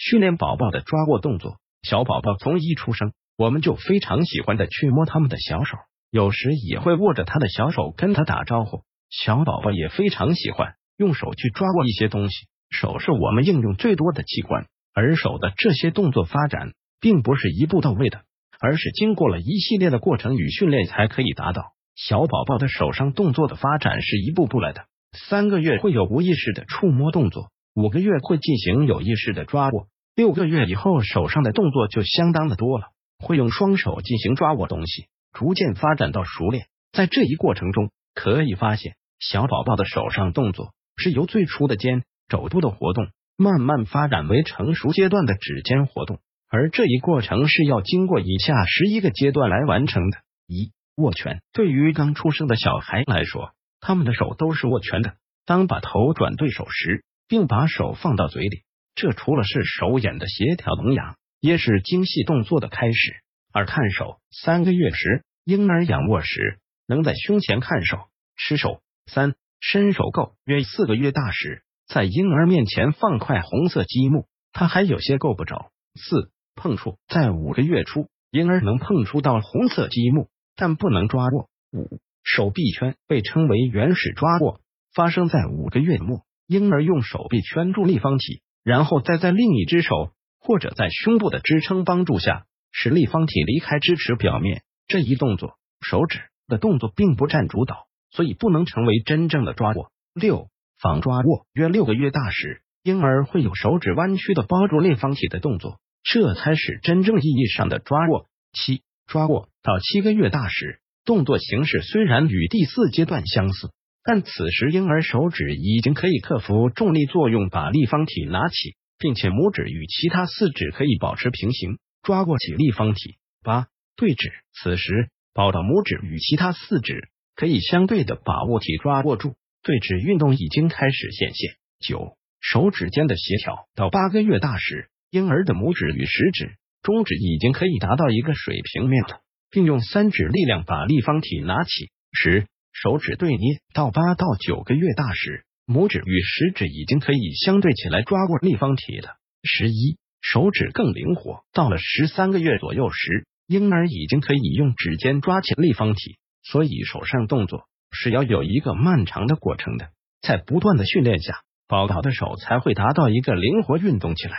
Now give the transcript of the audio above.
训练宝宝的抓握动作。小宝宝从一出生，我们就非常喜欢的去摸他们的小手，有时也会握着他的小手跟他打招呼。小宝宝也非常喜欢用手去抓握一些东西，手是我们应用最多的器官，而手的这些动作发展并不是一步到位的，而是经过了一系列的过程与训练才可以达到。小宝宝的手上动作的发展是一步步来的，三个月会有无意识的触摸动作，五个月会进行有意识的抓握。六个月以后，手上的动作就相当的多了，会用双手进行抓握东西，逐渐发展到熟练。在这一过程中，可以发现小宝宝的手上动作是由最初的肩肘部的活动，慢慢发展为成熟阶段的指尖活动，而这一过程是要经过以下十一个阶段来完成的：一、握拳。对于刚出生的小孩来说，他们的手都是握拳的。当把头转对手时，并把手放到嘴里。这除了是手眼的协调能养，也是精细动作的开始。而看手，三个月时，婴儿仰卧时能在胸前看手、吃手；三伸手够，约四个月大时，在婴儿面前放块红色积木，他还有些够不着。四碰触，在五个月初，婴儿能碰触到红色积木，但不能抓握。五手臂圈被称为原始抓握，发生在五个月末，婴儿用手臂圈住立方体。然后再在另一只手或者在胸部的支撑帮助下，使立方体离开支持表面。这一动作，手指的动作并不占主导，所以不能成为真正的抓握。六仿抓握，约六个月大时，婴儿会有手指弯曲的包住立方体的动作，这才是真正意义上的抓握。七抓握到七个月大时，动作形式虽然与第四阶段相似。但此时婴儿手指已经可以克服重力作用，把立方体拿起，并且拇指与其他四指可以保持平行，抓过起立方体。八对指，此时宝岛拇指与其他四指可以相对的把物体抓握住，对指运动已经开始显现。九手指间的协调，到八个月大时，婴儿的拇指与食指、中指已经可以达到一个水平面了，并用三指力量把立方体拿起。十手指对捏到八到九个月大时，拇指与食指已经可以相对起来抓过立方体的。十一，手指更灵活。到了十三个月左右时，婴儿已经可以用指尖抓起立方体。所以手上动作是要有一个漫长的过程的，在不断的训练下，宝宝的手才会达到一个灵活运动起来。